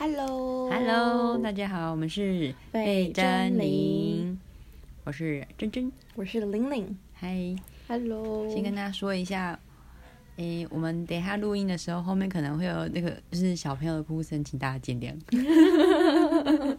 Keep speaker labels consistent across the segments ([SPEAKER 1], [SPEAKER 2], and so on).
[SPEAKER 1] Hello
[SPEAKER 2] Hello，大家好，我们是
[SPEAKER 1] 贝珍妮，
[SPEAKER 2] 我是珍珍，
[SPEAKER 1] 我是玲玲。
[SPEAKER 2] 嗨
[SPEAKER 1] ，Hello，
[SPEAKER 2] 先跟大家说一下，诶，我们等一下录音的时候，后面可能会有那个就是小朋友的哭声，请大家见谅。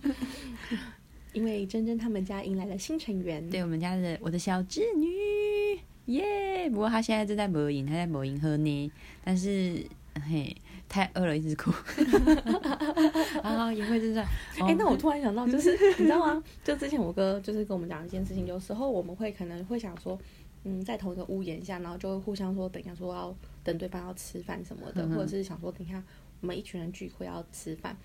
[SPEAKER 1] 因为珍珍他们家迎来了新成员，
[SPEAKER 2] 对我们家的我的小侄女，耶！不过她现在正在播音，她在播音喝呢，但是嘿太饿了，一直哭。啊，也会真的。
[SPEAKER 1] 哎、那我突然想到，就是你知道吗？就之前我哥就是跟我们讲一件事情，有时候我们会可能会想说，嗯，在同一个屋檐下，然后就会互相说，等一下说要等对方要吃饭什么的，
[SPEAKER 2] 嗯
[SPEAKER 1] 或者是想说等一下我们一群人聚会要吃饭，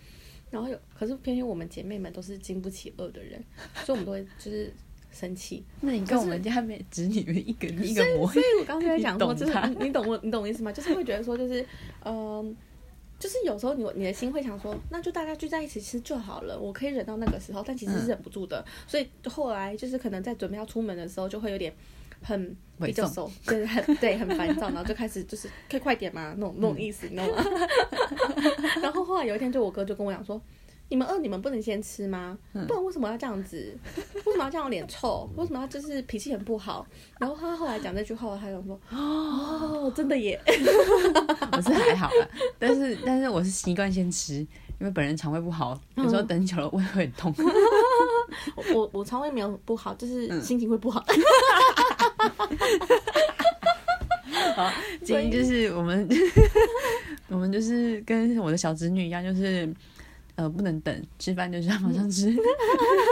[SPEAKER 1] 然后有，可是偏偏我们姐妹们都是经不起饿的人，所以我们都会就是生气。
[SPEAKER 2] 那你跟我们家妹侄女一个一个模
[SPEAKER 1] 所以我刚刚就在讲说，就是
[SPEAKER 2] 你懂他
[SPEAKER 1] 你你懂我，你懂我意思吗？就是会觉得说，就是嗯、就是有时候你你的心会想说，那就大家聚在一起吃就好了，我可以忍到那个时候，但其实是忍不住的。所以后来就是可能在准备要出门的时候，就会有点很比较
[SPEAKER 2] 琐
[SPEAKER 1] 熟，对，很对，很烦躁，然后就开始就是可以快点嘛，那种那种意思，你知道吗？然后后来有一天，就我哥就跟我讲说。你们饿，你们不能先吃吗？
[SPEAKER 2] 嗯
[SPEAKER 1] 不然为什么要这样子？为什么要这样脸臭？为什么要就是脾气很不好？然后他后来讲这句话，他就说：“哦，真的耶。
[SPEAKER 2] 我是还好啦，但是但是我是习惯先吃，因为本人肠胃不好，有时候等久了胃会很痛。
[SPEAKER 1] 我”我我肠胃没有不好，就是
[SPEAKER 2] 嗯
[SPEAKER 1] 心情会不好。
[SPEAKER 2] 好，今天就是我们我们就是跟我的小侄女一样，就是呃不能等，吃饭就是要马上吃，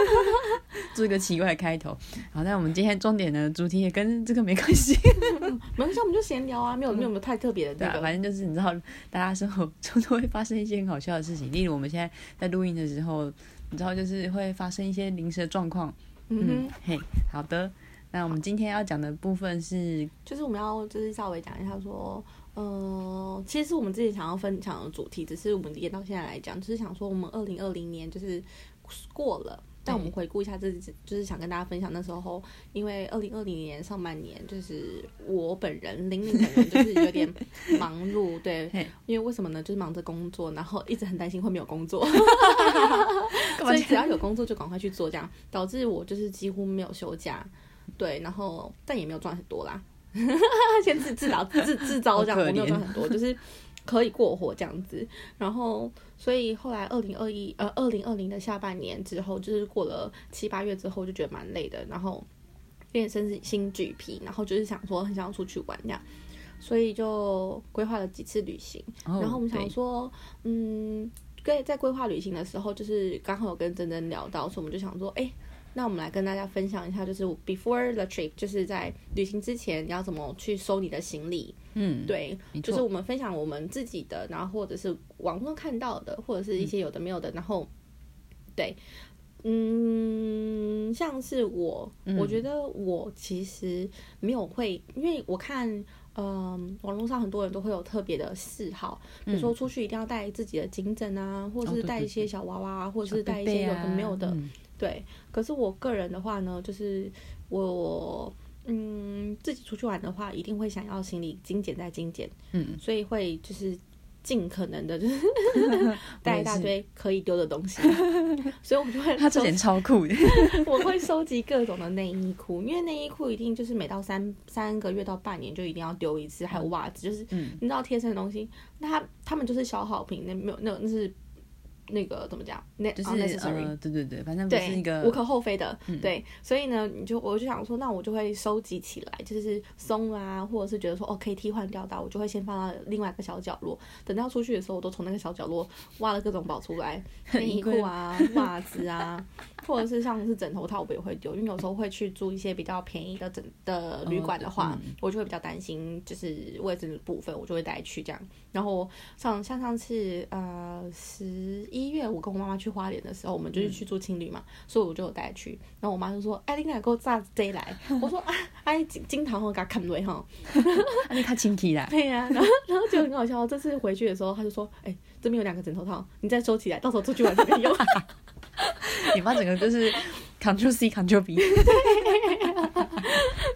[SPEAKER 2] 做一个奇怪的开头。好，那我们今天重点的主题也跟这个没关系，
[SPEAKER 1] 没关系，我们就闲聊啊，没有没有没有太特别的
[SPEAKER 2] 对啊，反正就是你知道，大家生活中都会发生一些很好笑的事情，例如我们现在在录音的时候，你知道就是会发生一些临时的状况。
[SPEAKER 1] 嗯
[SPEAKER 2] 嗯
[SPEAKER 1] 哼，，
[SPEAKER 2] 嘿，好的。那我们今天要讲的部分是，
[SPEAKER 1] 就是我们要就是稍微讲一下说，呃，其实是我们自己想要分享的主题，只是我们延到现在来讲，就是想说我们二零二零年就是过了。但我们回顾一下这，就是想跟大家分享那时候，因为二零二零年上半年，就是我本人玲玲本人就是有点 忙碌，对，因为为什么呢？就是忙着工作，然后一直很担心会没有工作，所以只要有工作就赶快去做，这样导致我就是几乎没有休假，对，然后但也没有赚很多啦，先自自导自自招这样，我没有
[SPEAKER 2] 怜
[SPEAKER 1] 赚很多，就是可以过活这样子。然后，所以后来二零二一呃二零二零的下半年之后，就是过了七八月之后，就觉得蛮累的，然后变身是心俱疲，然后就是想说很想要出去玩这样。所以就规划了几次旅行，
[SPEAKER 2] 哦
[SPEAKER 1] 然后我们想说，嗯，在在规划旅行的时候，就是刚好有跟珍珍聊到，所以我们就想说，哎、那我们来跟大家分享一下，就是 before the trip，就是在旅行之前你要怎么去收你的行李。
[SPEAKER 2] 嗯，
[SPEAKER 1] 对，就是我们分享我们自己的，然后或者是网络上看到的，或者是一些有的没有的，然后对，嗯，像是我，
[SPEAKER 2] 嗯。
[SPEAKER 1] 我觉得我其实没有会，因为我看。嗯，网络上很多人都会有特别的嗜好，比如说出去一定要带自己的颈枕啊，或者是带一些小娃娃啊，或者是带一些有的没
[SPEAKER 2] 啊
[SPEAKER 1] 有的，
[SPEAKER 2] 嗯
[SPEAKER 1] 对，可是我个人的话呢，就是我嗯自己出去玩的话，一定会想要行李精简再精简，
[SPEAKER 2] 嗯，
[SPEAKER 1] 所以会就是尽可能的就是 带一大堆可以丢的东西，所以我就会
[SPEAKER 2] 他这点超酷的，
[SPEAKER 1] 我会收集各种的内衣裤，因为内衣裤一定就是每到三三个月到半年就一定要丢一次，还有袜子，就是
[SPEAKER 2] 嗯。
[SPEAKER 1] 你知道贴身的东西，那它他们就是消耗品，那没有那那是那个怎么讲？那
[SPEAKER 2] 就是呃，对对对，反正不是一
[SPEAKER 1] 对，
[SPEAKER 2] 个
[SPEAKER 1] 无可厚非的，对，所以呢，你就我就想说，那我就会收集起来，就是松啊，或者是觉得说哦可以替换掉的，我就会先放到另外一个小角落，等到出去的时候，我都从那个小角落挖了各种宝出来，内衣裤啊、袜子啊，或者是像是枕头套，我也会丢，因为有时候会去住一些比较便宜的枕的旅馆的话，
[SPEAKER 2] 嗯。
[SPEAKER 1] 我就会比较担心，就是位置的部分，我就会带去这样。然后上像上次呃十一月，我跟我妈妈去花莲的时候，我们就是去住青旅嘛，所以我就有带去。然后我妈就说：“哎，你哪给我炸这来？” 我说：“啊，哎，金金桃我给他看落哈。
[SPEAKER 2] 啊你看亲戚啦”，
[SPEAKER 1] 对呀、然后然后就很好笑。这次回去的时候，他就说：“哎，这边有两个枕头套，你再收起来，到时候出去玩就可以用。
[SPEAKER 2] 你妈整个就是 Ctrl C Ctrl B，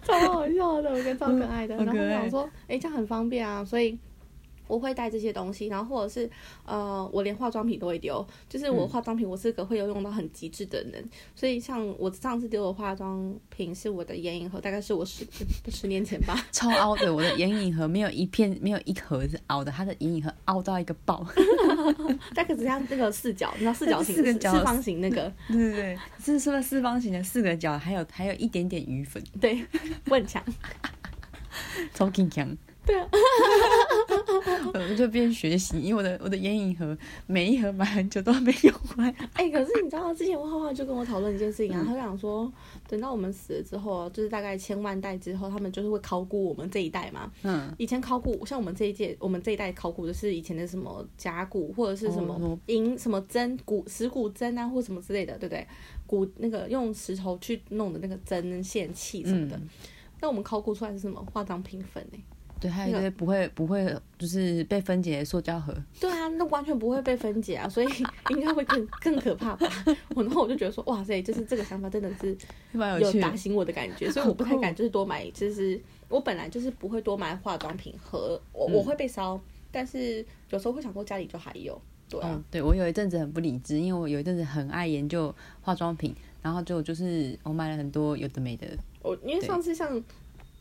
[SPEAKER 1] 超好笑的，我觉得超可爱的。然后我想说，哎、这样很方便啊，所以我会带这些东西，然后或者是呃，我连化妆品都会丢，就是我化妆品我是个会有用到很极致的人，所以像我上次丢的化妆品是我的眼影盒，大概是我十 十年前吧，
[SPEAKER 2] 超凹的，我的眼影盒没有一片 没有一盒是凹的，它的眼影盒凹到一个爆，
[SPEAKER 1] 大概只像那个四角，你知道四角形
[SPEAKER 2] 四个角
[SPEAKER 1] 四方形那个，
[SPEAKER 2] 对对对，是是不是四方形的四个角，还有还有一点点余粉，
[SPEAKER 1] 对，我很强，
[SPEAKER 2] 超劲强。
[SPEAKER 1] 对啊，
[SPEAKER 2] 我就边学习，因为我的我的眼影盒每一盒买很久都没用完。
[SPEAKER 1] 哎、可是你知道，之前我画画就跟我讨论一件事情啊，他就讲说，等到我们死了之后，就是大概千万代之后，他们就是会考古我们这一代嘛。
[SPEAKER 2] 嗯，
[SPEAKER 1] 以前考古，像我们这一届，我们这一代考古的是以前的什么甲骨或者是什么
[SPEAKER 2] 哦
[SPEAKER 1] 银、什么针骨石骨针啊，或什么之类的，对不对？骨那个用石头去弄的那个针线器什么的。
[SPEAKER 2] 嗯
[SPEAKER 1] 那我们考古出来是什么化妆品粉哎、
[SPEAKER 2] 对，还有一堆不会不会就是被分解的塑胶盒。
[SPEAKER 1] 对啊，那完全不会被分解啊，所以 应该会更更可怕吧？我然后我就觉得说，哇塞，就是这个想法真的是。有打醒我的感觉，所以我不太敢就是多买，就是我本来就是不会多买化妆品盒，我我会被烧，但是有时候会想说家里就还有，对啊，
[SPEAKER 2] 哦，对我有一阵子很不理智，因为我有一阵子很爱研究化妆品，然后就就是我买了很多有的没的。
[SPEAKER 1] 我因为上次像。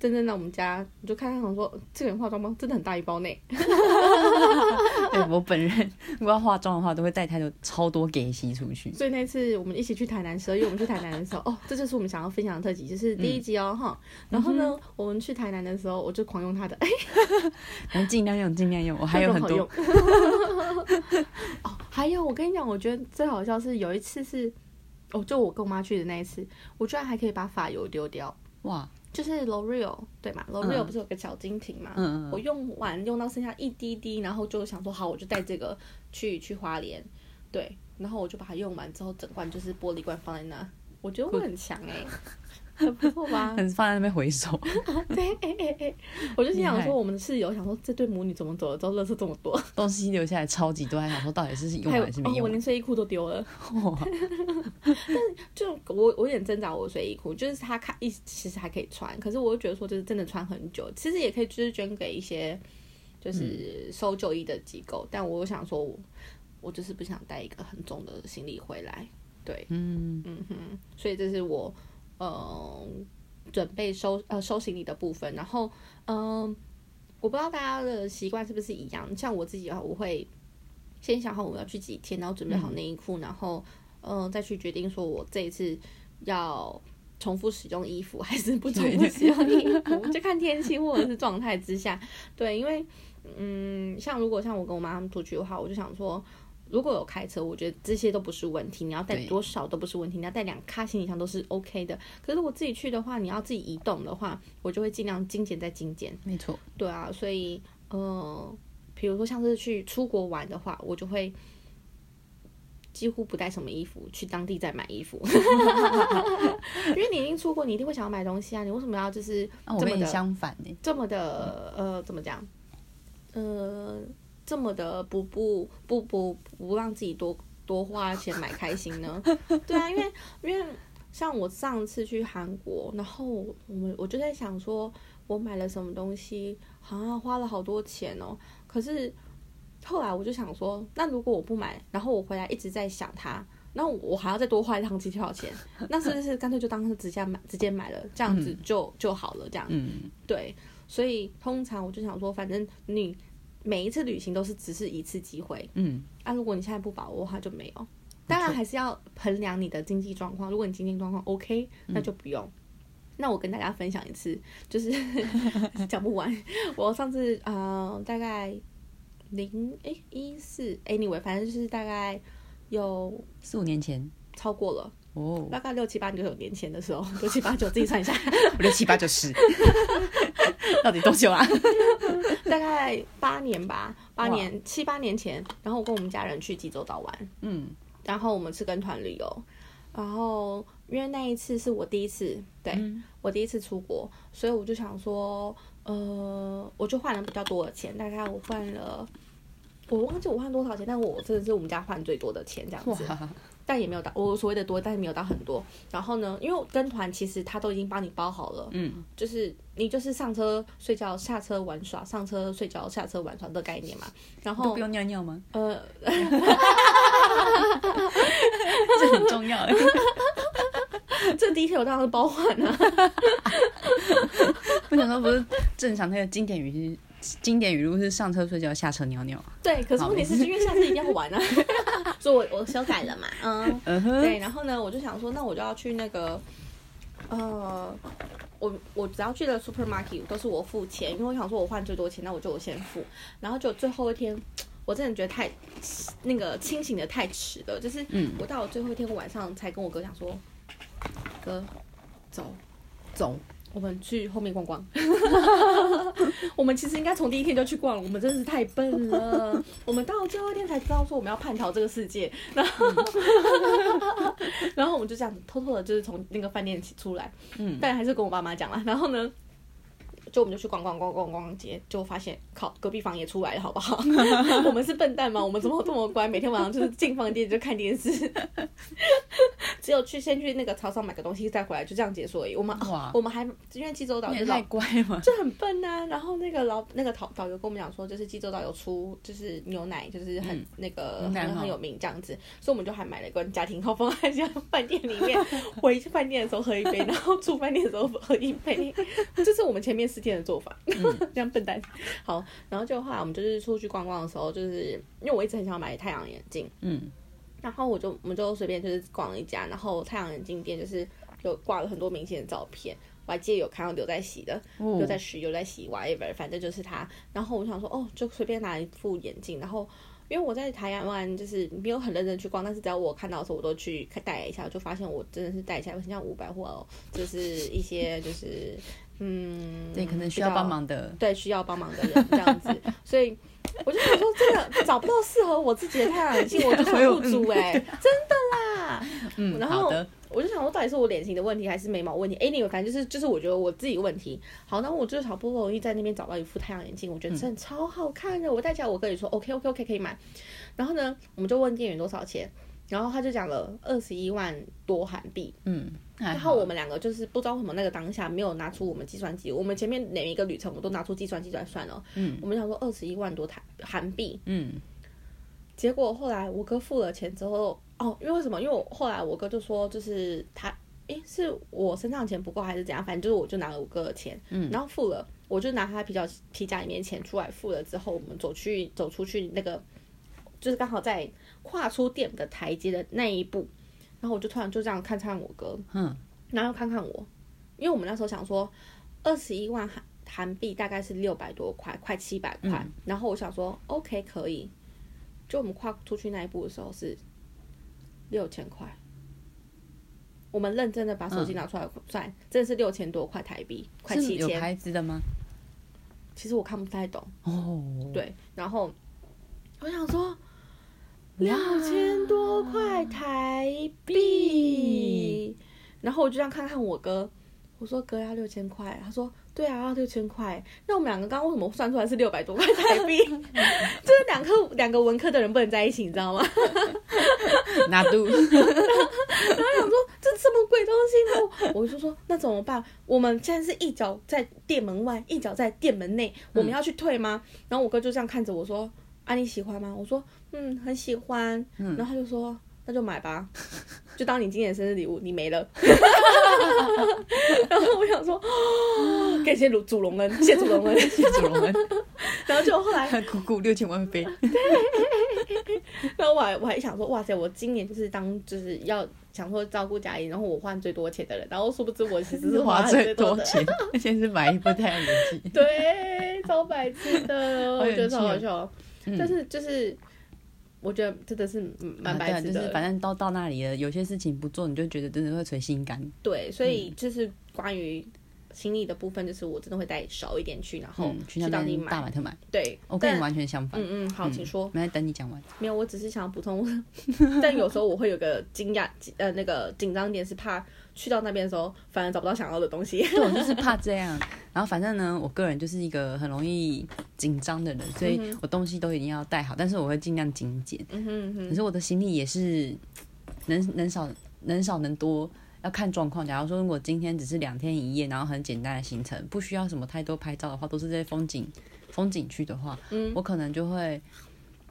[SPEAKER 1] 真正在我们家，我就看看，想说这个人化妆包真的很大一包呢。
[SPEAKER 2] 对 我本人如果要化妆的话，都会带太多超多给息出去。
[SPEAKER 1] 所以那次我们一起去台南时候，因为，我们去台南的时候，哦，这就是我们想要分享的特辑，就是第一集哦，哈、然后呢，我们去台南的时候，我就狂用它的，哎，
[SPEAKER 2] 尽量用，尽量用。我还有很多
[SPEAKER 1] 用。哦，还有我跟你讲，我觉得最好笑是有一次是，哦，就我跟我妈去的那一次，我居然还可以把发油丢掉。
[SPEAKER 2] 哇，
[SPEAKER 1] 就是 L'Oreal 对嘛？L'Oreal 不是有个小金瓶嘛？
[SPEAKER 2] 嗯嗯
[SPEAKER 1] 我用完用到剩下一滴滴，然后就想说好，我就带这个去去花莲，对，然后我就把它用完之后，整罐就是玻璃罐放在那，我觉得我很强哎、很 不错吧？
[SPEAKER 2] 很放在那边回收。
[SPEAKER 1] 对，我就心想说，我们的室友想说，这对母女怎么走了之后，垃圾这么多，
[SPEAKER 2] 东西留下来超级多，还想说到底是用
[SPEAKER 1] 还有
[SPEAKER 2] 还是没用完？
[SPEAKER 1] 我连睡衣裤都丢了。
[SPEAKER 2] 但
[SPEAKER 1] 就我我有点挣扎，我的睡衣裤就是它看一其实还可以穿，可是我又觉得说就是真的穿很久，其实也可以就是捐给一些就是收旧衣的机构，但我又想说我我就是不想带一个很重的行李回来，对，
[SPEAKER 2] 嗯，
[SPEAKER 1] 嗯哼，所以这是我呃准备收呃收行李的部分，然后嗯、呃我不知道大家的习惯是不是一样，像我自己的话，我会先想好我要去几天，然后准备好内衣裤，然后嗯、呃再去决定说我这一次要。重复使用衣服还是不重复使用衣服，就看天气或者是状态之下。对，因为嗯，像如果像我跟我妈他们出去的话，我就想说，如果有开车，我觉得这些都不是问题，你要带多少都不是问题，你要带两卡行李箱都是 OK 的。可是我自己去的话，你要自己移动的话，我就会尽量精简再精简。
[SPEAKER 2] 没错。
[SPEAKER 1] 对啊，所以呃，比如说像是去出国玩的话，我就会几乎不带什么衣服，去当地再买衣服，因为你已经出国，你一定会想要买东西啊，你为什么要就是这么的
[SPEAKER 2] 相反呢、
[SPEAKER 1] 这么的呃，怎么讲？呃，这么的不不不不不让自己多多花钱买开心呢？对啊，因为因为像我上次去韩国，然后我们我就在想说，我买了什么东西，好像花了好多钱哦。可是后来我就想说，那如果我不买，然后我回来一直在想它。那我还要再多花一趟机票钱，那是不是干脆就当是直接买直接买了，这样子就、就好了？这样，
[SPEAKER 2] 嗯，
[SPEAKER 1] 对，所以通常我就想说，反正你每一次旅行都是只是一次机会，
[SPEAKER 2] 嗯，
[SPEAKER 1] 啊，如果你现在不把握的话就没有。当然还是要衡量你的经济状况，如果你经济状况 OK，那就不用。那我跟大家分享一次，就是 讲不完。我上次呃大概零诶一四，anyway，反正就是大概有
[SPEAKER 2] 四五年前。
[SPEAKER 1] 超过了，
[SPEAKER 2] 哦，
[SPEAKER 1] 大概六七八九年前的时候，六七八九自己算一下，
[SPEAKER 2] 六七八九十，到底多久啊？
[SPEAKER 1] 大概八年吧，八年七八年前，然后我跟我们家人去济州岛玩，
[SPEAKER 2] 嗯，
[SPEAKER 1] 然后我们是跟团旅游，然后因为那一次是我第一次，对、
[SPEAKER 2] 嗯。
[SPEAKER 1] 我第一次出国，所以我就想说，呃，我就换了比较多的钱，大概我换了，我忘记我换多少钱，但我真的是我们家换最多的钱这样子，
[SPEAKER 2] 哇，
[SPEAKER 1] 但也没有到我所谓的多，但是没有到很多。然后呢，因为跟团其实他都已经帮你包好了，
[SPEAKER 2] 嗯，
[SPEAKER 1] 就是你就是上车睡觉，下车玩耍，上车睡觉，下车玩耍的概念嘛。然后
[SPEAKER 2] 都不用尿尿吗？
[SPEAKER 1] 呃，
[SPEAKER 2] 这很重要。
[SPEAKER 1] 这第一天我当然是包含啊。
[SPEAKER 2] 不想说不是正常那个经典语经典语录是上车睡觉，下车尿尿。
[SPEAKER 1] 对，可是问题是因为下次一定要玩啊，所以我我修改了嘛，嗯，对，然后呢，我就想说，那我就要去那个，呃，我我只要去了 supermarket 都是我付钱，因为我想说我换最多钱，那我就我先付，然后就最后一天。我真的觉得太那个清醒的太迟了，就是
[SPEAKER 2] 嗯
[SPEAKER 1] 我到了最后一天晚上才跟我哥讲说，哥，走，
[SPEAKER 2] 走。
[SPEAKER 1] 我们去后面逛逛。我们其实应该从第一天就去逛了，我们真的是太笨了。我们到最后一天才知道说我们要叛逃这个世界，然后，然后我们就这样偷偷的，就是从那个饭店起出来，
[SPEAKER 2] 嗯，
[SPEAKER 1] 但还是跟我爸妈讲了。然后呢，就我们就去逛逛逛逛逛街，就发现靠，隔壁房也出来了，好不好？我们是笨蛋吗？我们怎么这么乖？每天晚上就是进房间就看电视，只有去先去那个超市买个东西再回来，就这样结束而已。我们
[SPEAKER 2] 哇
[SPEAKER 1] 我们还因为济州岛
[SPEAKER 2] 太乖嘛。
[SPEAKER 1] 就很笨呐、然后那个老那个导导游跟我们讲说，就是济州岛有出就是牛奶，就是很、
[SPEAKER 2] 嗯
[SPEAKER 1] 那个
[SPEAKER 2] 很
[SPEAKER 1] 很有名这样子，所以我们就还买了一罐家庭号放在家 饭店里面，回去饭店的时候喝一杯，然后出饭店的时候喝一杯，就是我们前面四天的做法，这样笨蛋。好，然后就后来我们就是出去逛逛的时候，就是因为我一直很想买太阳眼镜，
[SPEAKER 2] 嗯，
[SPEAKER 1] 然后我就我们就随便就是逛了一家，然后太阳眼镜店就是有挂了很多明星的照片，我还记得有看到刘在熙的，
[SPEAKER 2] 哦
[SPEAKER 1] 刘在石，刘在熙，whatever，反正就是他。然后我想说，哦，就随便拿一副眼镜，然后。因为我在台湾就是没有很认真去逛，但是只要我看到的时候，我都去看戴一下，就发现我真的是戴起来很像五百或哦，就是一些就是嗯，
[SPEAKER 2] 对，可能需要帮忙的。
[SPEAKER 1] 对需要帮忙的人这样子，所以我就想说，真的找不到适合我自己的太阳 眼镜，我就想入主哎、真的啦。
[SPEAKER 2] 嗯，
[SPEAKER 1] 然后。我就想说，到底是我脸型的问题还是眉毛问题？哎，你有反正就是就是我觉得我自己问题。好，那我就是好不容易在那边找到一副太阳眼镜，我觉得真的超好看的，我戴起来我跟你说 OK OK OK 可以买。然后呢，我们就问店员多少钱，然后他就讲了二十一万多韩币。
[SPEAKER 2] 嗯，然
[SPEAKER 1] 然后我们两个就是不知道为什么那个当下没有拿出我们计算机，我们前面每一个旅程我都拿出计算机来算了。
[SPEAKER 2] 嗯，
[SPEAKER 1] 我们想说二十一万多台韩币，
[SPEAKER 2] 嗯
[SPEAKER 1] 结果后来我哥付了钱之后，哦，因为为什么？因为我后来我哥就说，就是他，诶，是我身上的钱不够还是怎样？反正就是我就拿了我哥的钱，
[SPEAKER 2] 嗯
[SPEAKER 1] 然后付了，我就拿他皮夹皮夹里面钱出来付了之后，我们走去走出去那个，就是刚好在跨出店的台阶的那一步，然后我就突然就这样看看我哥，
[SPEAKER 2] 嗯
[SPEAKER 1] 然后看看我，因为我们那时候想说，二十一万韩韩币大概是六百多块，快七百块。
[SPEAKER 2] 嗯
[SPEAKER 1] 然后我想说，OK 可以。就我们跨出去那一步的时候是六千块，我们认真的把手机拿出来算，真的是六千多块台币，快七千。
[SPEAKER 2] 牌子的吗？
[SPEAKER 1] 其实我看不太懂，
[SPEAKER 2] 哦，
[SPEAKER 1] 对。然后我想说，六千多块台币，然后我就这样看看我哥，我说哥要六千块，他说对啊要六千块，那我们两个刚刚为什么算出来是六百多块台币？就是两科两个文科的人不能在一起，你知道吗？
[SPEAKER 2] 拿度，
[SPEAKER 1] 然后想说这这么贵东西呢，我就说那怎么办？我们现在是一脚在店门外，一脚在店门内，我们要去退吗？然后我哥就这样看着我说：“啊，你喜欢吗？”我说：“嗯，很喜欢。然后他就说：“那就买吧，就当你今年生日礼物，你没了。”然后我想说，哦感谢主主隆恩，谢主隆恩。
[SPEAKER 2] 谢主隆恩，
[SPEAKER 1] 然后就后来
[SPEAKER 2] 姑姑六千万飞，
[SPEAKER 1] 然后我还我还想说，哇塞，我今年就是当就是要想说照顾家里，然后我换最多钱的人，然后殊不知我其实是
[SPEAKER 2] 花
[SPEAKER 1] 花
[SPEAKER 2] 最
[SPEAKER 1] 多
[SPEAKER 2] 钱，而且是买一部太阳眼镜。
[SPEAKER 1] 对，超白痴的，我觉得超好笑。
[SPEAKER 2] 嗯。
[SPEAKER 1] 但是就是我觉得真的是嗯蛮白痴的，
[SPEAKER 2] 就是反正都到那里了，有些事情不做，你就觉得真的会捶心肝。
[SPEAKER 1] 对，所以就是关于行李的部分，就是我真的会带少一点去，然后
[SPEAKER 2] 嗯，去那
[SPEAKER 1] 当地
[SPEAKER 2] 边大
[SPEAKER 1] 买。
[SPEAKER 2] 特买，
[SPEAKER 1] 对，
[SPEAKER 2] 我跟你完全相反。
[SPEAKER 1] 嗯嗯，好，请说。
[SPEAKER 2] 没等你讲完。
[SPEAKER 1] 没有，我只是想要补充，但有时候我会有个惊讶，呃，那个紧张点是怕去到那边的时候，反而找不到想要的东西。
[SPEAKER 2] 对，我就是怕 这样。然后反正呢，我个人就是一个很容易紧张的人，所以我东西都一定要带好，但是我会尽量精简。
[SPEAKER 1] 嗯哼嗯哼，
[SPEAKER 2] 可是我的行李也是能能少能少能多。要看状况。假如说，如果今天只是两天一夜，然后很简单的行程，不需要什么太多拍照的话，都是这些风景风景区的话，
[SPEAKER 1] 嗯。
[SPEAKER 2] 我可能就会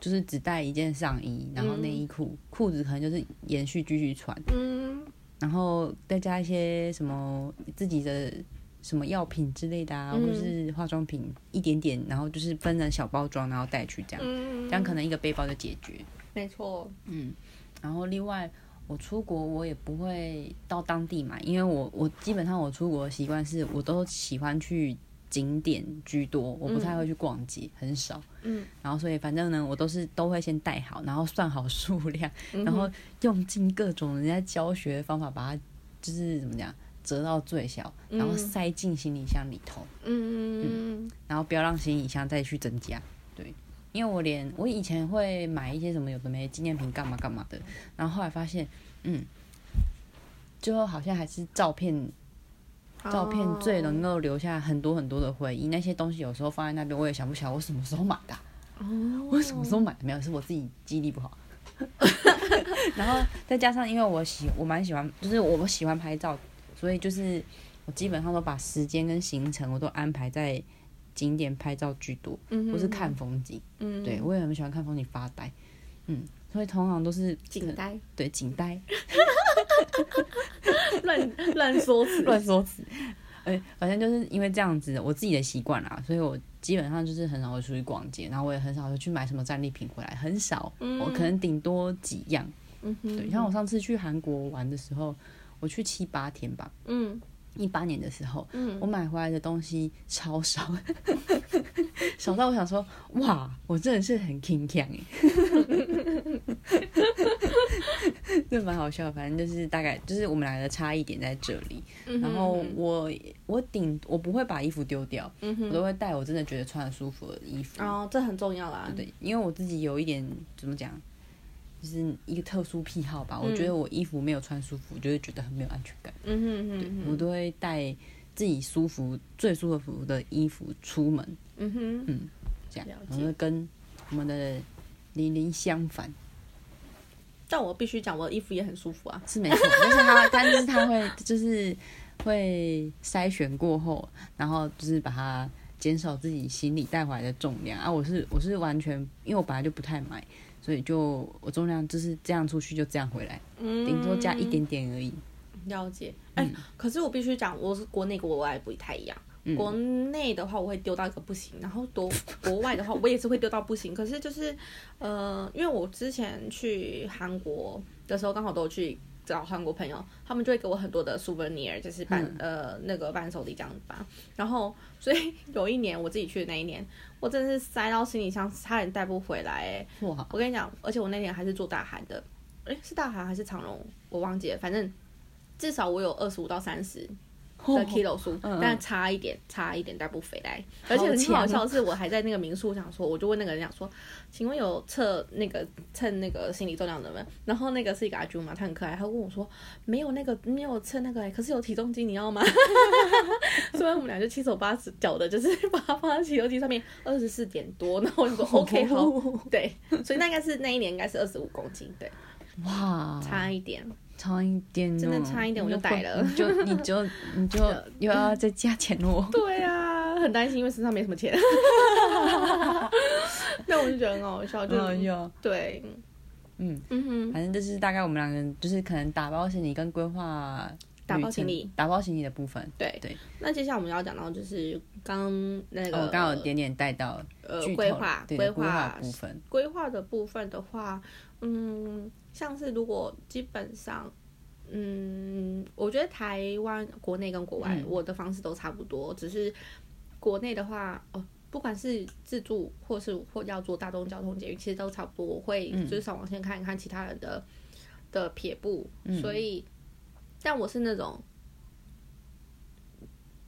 [SPEAKER 2] 就是只带一件上衣，然后内衣裤，裤子可能就是延续继续穿，
[SPEAKER 1] 嗯。
[SPEAKER 2] 然后再加一些什么自己的什么药品之类的啊，
[SPEAKER 1] 嗯。
[SPEAKER 2] 或是化妆品一点点，然后就是分成小包装，然后带去这样，
[SPEAKER 1] 嗯，
[SPEAKER 2] 这样可能一个背包就解决。
[SPEAKER 1] 没错，嗯
[SPEAKER 2] 然后另外，我出国我也不会到当地买，因为我我基本上我出国的习惯是我都喜欢去景点居多，我不太会去逛街，很少。
[SPEAKER 1] 嗯，
[SPEAKER 2] 然后所以反正呢，我都是都会先带好，然后算好数量，
[SPEAKER 1] 嗯
[SPEAKER 2] 然后用尽各种人家教学的方法把它就是怎么讲折到最小，然后塞进行李箱里头，
[SPEAKER 1] 嗯
[SPEAKER 2] 然后不要让行李箱再去增加。对，因为我连我以前会买一些什么有的没纪念品干嘛干嘛的，然后后来发现，嗯，最后好像还是照片照片最能够留下很多很多的回忆。那些东西有时候放在那边，我也想不起来我什么时候买的啊、
[SPEAKER 1] 哦，
[SPEAKER 2] 我什么时候买的？没有，是我自己记忆力不好。然后再加上，因为我喜我蛮喜欢，就是我喜欢拍照，所以就是我基本上都把时间跟行程我都安排在景点拍照居多，
[SPEAKER 1] 嗯
[SPEAKER 2] 或是看风景。
[SPEAKER 1] 嗯。
[SPEAKER 2] 对我也很喜欢看风景发呆，嗯，所以通常都是
[SPEAKER 1] 景呆。
[SPEAKER 2] 对景呆。
[SPEAKER 1] 乱乱说词，
[SPEAKER 2] 乱说词。哎，反正就是因为这样子，我自己的习惯啦，所以我基本上就是很少会出去逛街，然后我也很少会去买什么战利品回来，很少，我可能顶多几样。
[SPEAKER 1] 嗯哼，
[SPEAKER 2] 对，像我上次去韩国玩的时候，我去七八天吧，
[SPEAKER 1] 嗯
[SPEAKER 2] 一八年的时候，
[SPEAKER 1] 嗯
[SPEAKER 2] 我买回来的东西超少，少到我想说，哇，我真的是很 king king 哎，这蛮好笑的。反正就是大概就是我们俩的差异点在这里。
[SPEAKER 1] 嗯哼，
[SPEAKER 2] 然后我我顶我不会把衣服丢掉，
[SPEAKER 1] 嗯，
[SPEAKER 2] 我都会带我真的觉得穿的舒服的衣服。
[SPEAKER 1] 哦，这很重要啦，
[SPEAKER 2] 对，因为我自己有一点怎么讲，就是一个特殊癖好吧。我觉得我衣服没有穿舒服，我就会觉得很没有安全感。
[SPEAKER 1] 嗯哼嗯哼，
[SPEAKER 2] 我都会带自己舒服、最舒服的衣服出门，
[SPEAKER 1] 嗯哼，嗯
[SPEAKER 2] 这样然后跟我们的玲玲相反，
[SPEAKER 1] 但我必须讲，我的衣服也很舒服啊，
[SPEAKER 2] 是没错。但是他，但是他会就是会筛选过后，然后就是把它减少自己行李带回来的重量啊。我是我是完全，因为我本来就不太买，所以就我重量就是这样出去就这样回来，
[SPEAKER 1] 嗯，
[SPEAKER 2] 顶多加一点点而已。
[SPEAKER 1] 了解，哎、可是我必须讲，我是国内国外不太一样。国内的话，我会丢到一个不行，然后国国外的话，我也是会丢到不行。可是就是，呃，因为我之前去韩国的时候，刚好都有去找韩国朋友，他们就会给我很多的 souvenir，就是伴、呃那个伴手礼这样子吧。然后，所以有一年我自己去的那一年，我真的是塞到行李箱，差点带不回来、哎，
[SPEAKER 2] 哇，
[SPEAKER 1] 我跟你讲，而且我那年还是做大韩的，哎，是大韩还是长荣，我忘记了，反正至少我有二十五到三十的 kilo 数，但差一点，差一点带不回来。而且很好笑的是，我还在那个民宿想说，我就问那个人讲说，请问有测那个称那个心理重量的吗？然后那个是一个阿朱嘛，他很可爱，他问我说没有那个没有测那个、欸，可是有体重机，你要吗？所以我们俩就七手八脚的，就是把它放在体重机上面，二十四点多，然后我就说 OK 好，对，所以那应该是那一年应该是二十五公斤，对，
[SPEAKER 2] 哇，
[SPEAKER 1] 差一点。
[SPEAKER 2] 差一点、哦，
[SPEAKER 1] 真的差一点我就逮了
[SPEAKER 2] 你就你就 你就又要再加钱哦。
[SPEAKER 1] 对啊，很担心，因为身上没什么钱。那我就觉得很好笑，就
[SPEAKER 2] 哎呦，
[SPEAKER 1] 对，
[SPEAKER 2] 嗯
[SPEAKER 1] 嗯哼，
[SPEAKER 2] 反正就是大概我们两个人就是可能打包行李跟规划
[SPEAKER 1] 打包行李
[SPEAKER 2] 打包行李的部分。
[SPEAKER 1] 对
[SPEAKER 2] 对。
[SPEAKER 1] 那接下来我们要讲到就是刚那个
[SPEAKER 2] 刚好有点点带到
[SPEAKER 1] 呃规划规
[SPEAKER 2] 划部分。
[SPEAKER 1] 规划的部分的话，嗯，像是如果基本上。嗯，我觉得台湾国内跟国外、
[SPEAKER 2] 嗯
[SPEAKER 1] 我的方式都差不多，只是国内的话，哦，不管是自助或是或要做大众交通捷运，其实都差不多。我会
[SPEAKER 2] 嗯
[SPEAKER 1] 就是上网先看一看其他人的的撇步，
[SPEAKER 2] 嗯
[SPEAKER 1] 所以，但我是那种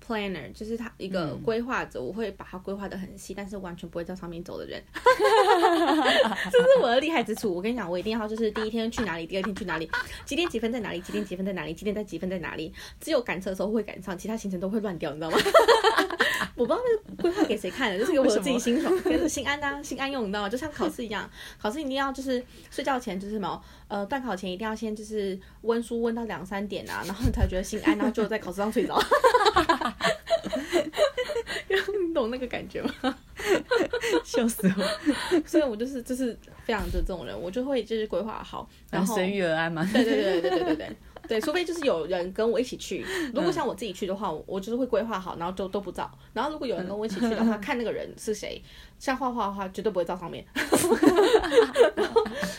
[SPEAKER 1] planner，就是他一个
[SPEAKER 2] 嗯
[SPEAKER 1] 规划者，我会把它规划的很细，但是完全不会在上面走的人。这是我的厉害之处。我跟你讲，我一定要就是第一天去哪里，第二天去哪里，几点几分在哪里，几点几分在哪里，几点在几分在哪里。只有赶车的时候会赶上，其他行程都会乱掉，你知道吗？我不知道那规划给谁看的，就是给我自己欣爽，就是心安啊，心安用，你知道吗？就像考试一样，考试一定要就是睡觉前就是什么，呃，段考前一定要先就是温书温到两三点啊，然后你才觉得心安，然后就在考试上睡着。你懂那个感觉吗？
[SPEAKER 2] 笑死我！
[SPEAKER 1] 所以我就是就是非常的这种人，我就会就是规划好，然后
[SPEAKER 2] 随遇而安嘛。
[SPEAKER 1] 对对对对对对对对，除非就是有人跟我一起去，如果像我自己去的话，我就是会规划好，然后都都不照。然后如果有人跟我一起去的 话，看那个人是谁，像画画的话，绝对不会照上面。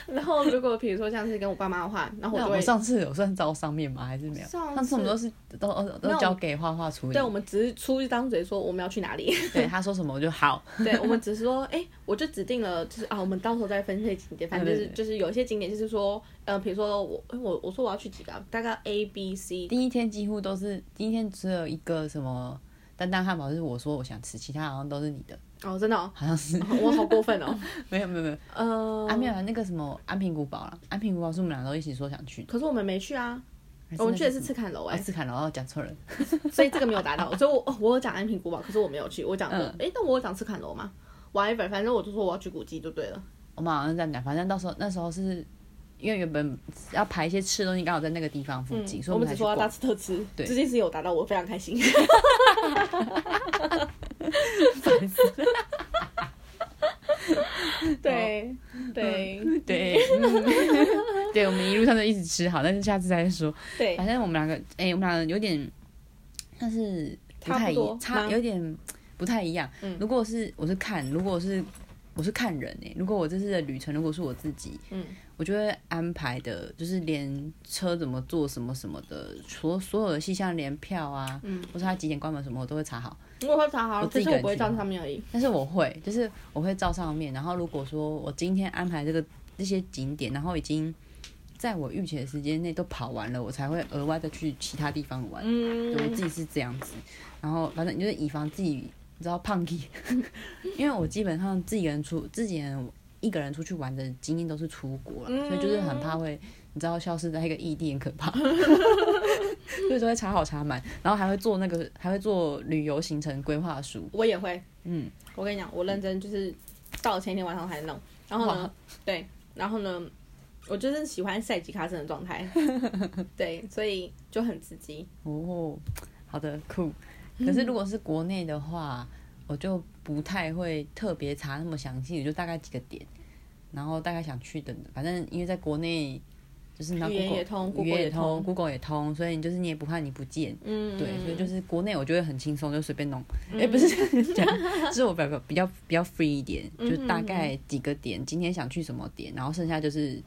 [SPEAKER 1] 然后如果比如说像是跟我爸妈的话，然后我
[SPEAKER 2] 上次有算照上面吗？还是没有？
[SPEAKER 1] 上
[SPEAKER 2] 上次我们都是都都交给画画处理。
[SPEAKER 1] 对，我们只是出一张嘴说我们要去哪里。
[SPEAKER 2] 对，他说什么我就好。
[SPEAKER 1] 对，我们只是说，哎，我就指定了，就是啊，我们到时候再分配景点，反正就是就是有一些景点就是说，呃，比如说我我我说我要去几个，大概 A B C。
[SPEAKER 2] 第一天几乎都是第一天只有一个什么丹丹汉堡是我说我想吃，其他好像都是你的。
[SPEAKER 1] 哦，真的哦，
[SPEAKER 2] 好像是
[SPEAKER 1] 我好过分哦。
[SPEAKER 2] 没有没有没有，
[SPEAKER 1] 呃，
[SPEAKER 2] 啊没有 那个什么安平古堡了，安平古堡是我们俩都一起说想去，
[SPEAKER 1] 可是我们没去啊。我们去的是赤坎楼哎，
[SPEAKER 2] 赤坎楼哦，讲错了，
[SPEAKER 1] 所以这个没有达到。所以我我有讲安平古堡，可是我没有去，我讲的哎，但我有讲赤坎楼吗？whatever，反正我就说我要去古迹就对了。
[SPEAKER 2] 我们好像这样讲，反正到时候那时候是因为原本要排一些吃的东西，刚好在那个地方附近，所以
[SPEAKER 1] 我
[SPEAKER 2] 们
[SPEAKER 1] 只说要大吃特吃。对，这件事有达到，我非常开心。
[SPEAKER 2] 烦死了。
[SPEAKER 1] 对对
[SPEAKER 2] 对，对，我们一路上都一直吃好，但是下次再说。
[SPEAKER 1] 对，
[SPEAKER 2] 反正我们两个，哎，我们两个有点，但是不太一差，有点不太一样。如果是我是看，如果是我是看人哎，如果我这次的旅程，如果是我自己，嗯。我就会安排的，就是连车怎么坐什么什么的，所所有的细项，连票啊，嗯，或是他几点关门什么，我都会查好。
[SPEAKER 1] 我会查好，可是我不会照上面而已。
[SPEAKER 2] 但是我会，就是我会照上面。然后如果说我今天安排这个这些景点，然后已经在我预期的时间内都跑完了，我才会额外的去其他地方玩。嗯，我自己是这样子。然后反正就是以防自己，你知道胖弟，因为我基本上自己人出自己人。一个人出去玩的经验都是出国了，所以就是很怕会，你知道消失在一个异地很可怕，所以说会查好查满，然后还会做那个，还会做旅游行程规划书。
[SPEAKER 1] 我也会，嗯，我跟你讲，我认真就是到了前一天晚上才弄，然后呢，对，然后呢，我就是喜欢赛吉卡森的状态，对，所以就很刺激。
[SPEAKER 2] 哦，好的，酷。可是如果是国内的话。我就不太会特别查那么详细，就大概几个点，然后大概想去的，反正因为在国内就是
[SPEAKER 1] 语言也通，
[SPEAKER 2] 语言也通，Google 也通，所以你就是你也不怕你不见，嗯，对，所以就是国内我就会很轻松，就随便弄，哎，不是这样，就是我比较比较比较 free 一点，就大概几个点，今天想去什么点，然后剩下就是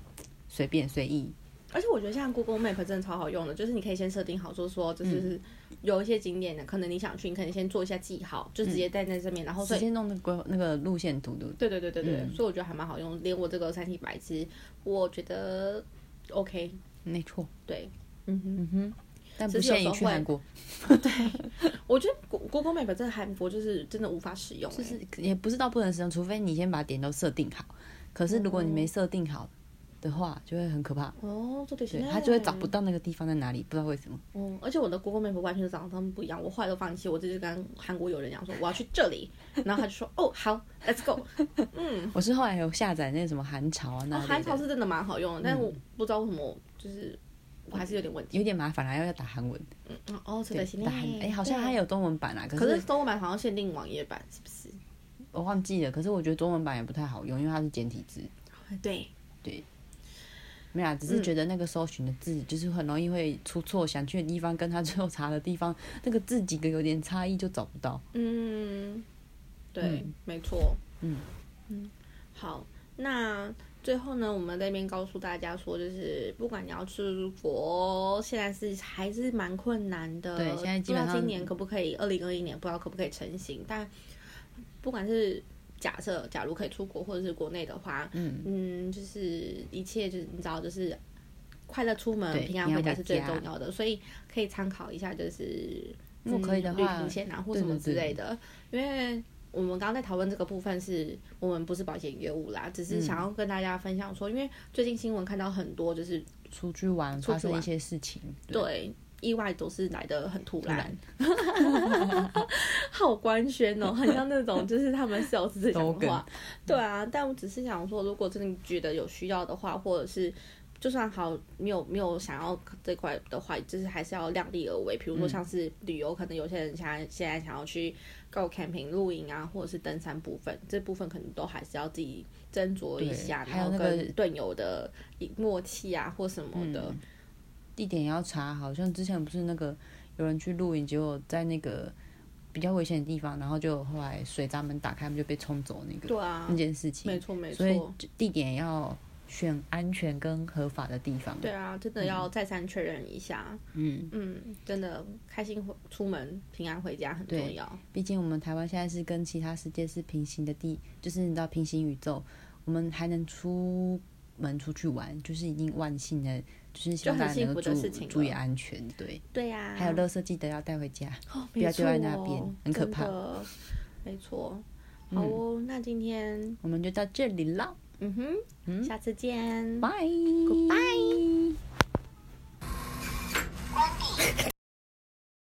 [SPEAKER 2] 随便随意。
[SPEAKER 1] 而且我觉得像 Google Map 真的超好用的，就是你可以先设定好，就是说就是有一些景点的，可能你想去，你可能先做一下记号，就直接带在这边，然后
[SPEAKER 2] 直接弄那个那个路线图的。
[SPEAKER 1] 对对对对对，所以我觉得还蛮好用。连我这个三体白痴，我觉得 OK，
[SPEAKER 2] 没错。
[SPEAKER 1] 对，嗯哼
[SPEAKER 2] 嗯哼，但不建议去韩国。
[SPEAKER 1] 对，我觉得 Google Map 在韩国就是真的无法使用，
[SPEAKER 2] 就是也不是到不能使用，除非你先把点都设定好。可是如果你没设定好。的话就会很可怕
[SPEAKER 1] 哦，对对，
[SPEAKER 2] 他就会找不到那个地方在哪里，不知道为什么。
[SPEAKER 1] 嗯，而且我的 Google Map 完全是长得他们不一样，我后来都放弃，我直接跟韩国友人讲说我要去这里，然后他就说 哦好，Let's go。嗯，
[SPEAKER 2] 我是后来有下载那个什么韩潮啊，那
[SPEAKER 1] 韩潮是真的蛮好用的，但是我不知道为什么，就是我还是有点问题，
[SPEAKER 2] 有点麻烦啦，要要打韩文。
[SPEAKER 1] 嗯哦，对对，
[SPEAKER 2] 打韩哎，好像还有中文版啊，可
[SPEAKER 1] 是中文版好像限定网页版，是不是？
[SPEAKER 2] 我忘记了，可是我觉得中文版也不太好用，因为它是简体字。
[SPEAKER 1] 对
[SPEAKER 2] 对。没有，只是觉得那个搜寻的字就是很容易会出错，想去的地方跟他最后查的地方 那个字几个有点差异，就找不到。
[SPEAKER 1] 嗯，对，没错。嗯嗯，好，那最后呢，我们那边告诉大家说，就是不管你要出国，现在是还是蛮困难的。
[SPEAKER 2] 对，现在基本上
[SPEAKER 1] 今年可不可以？二零二一年不知道可不可以成型，但不管是。假设假如可以出国或者是国内的话，嗯。嗯，就是一切就是你知道，就是快乐出门，平安回家是最重要的，所以可以参考一下，就是
[SPEAKER 2] 可以的
[SPEAKER 1] 话，旅行险啊或什么之类的。因为我们刚刚在讨论这个部分是，我们不是保险业务啦，只是想要跟大家分享说，因为最近新闻看到很多就是
[SPEAKER 2] 出去玩
[SPEAKER 1] 出去玩。
[SPEAKER 2] 发生一些事情，
[SPEAKER 1] 对意外都是来的很突然，好官宣哦，很像那种就是他们 sales 在讲话，对啊，但我只是想说，如果真的觉得有需要的话，或者是。就算好没有没有想要这块的话，就是还是要量力而为。比如说像是旅游，可能有些人想现在想要去 go camping 露营啊，或者是登山部分，这部分可能都还是要自己斟酌一下，
[SPEAKER 2] 还有那
[SPEAKER 1] 个队友的默契啊或什么的。
[SPEAKER 2] 地点要查，好像之前不是那个有人去露营，结果在那个比较危险的地方，然后就后来水闸门打开，他们就被冲走那个。
[SPEAKER 1] 对啊，
[SPEAKER 2] 那件事情，
[SPEAKER 1] 没错没错。
[SPEAKER 2] 所以地点要。选安全跟合法的地方。
[SPEAKER 1] 对啊，真的要再三确认一下。嗯嗯，真的开心出门，平安回家很重要。
[SPEAKER 2] 毕竟我们台湾现在是跟其他世界是平行的地，就是你知道平行宇宙，我们还能出门出去玩，就是已经万幸的，就是希望大家能够注注意安全。对
[SPEAKER 1] 对呀，
[SPEAKER 2] 还有垃圾记得要带回家，不要丢在那边，很可怕。
[SPEAKER 1] 没错。好哦，那今天
[SPEAKER 2] 我们就到这里了。
[SPEAKER 1] 嗯哼，下次见
[SPEAKER 2] ，Bye，Goodbye。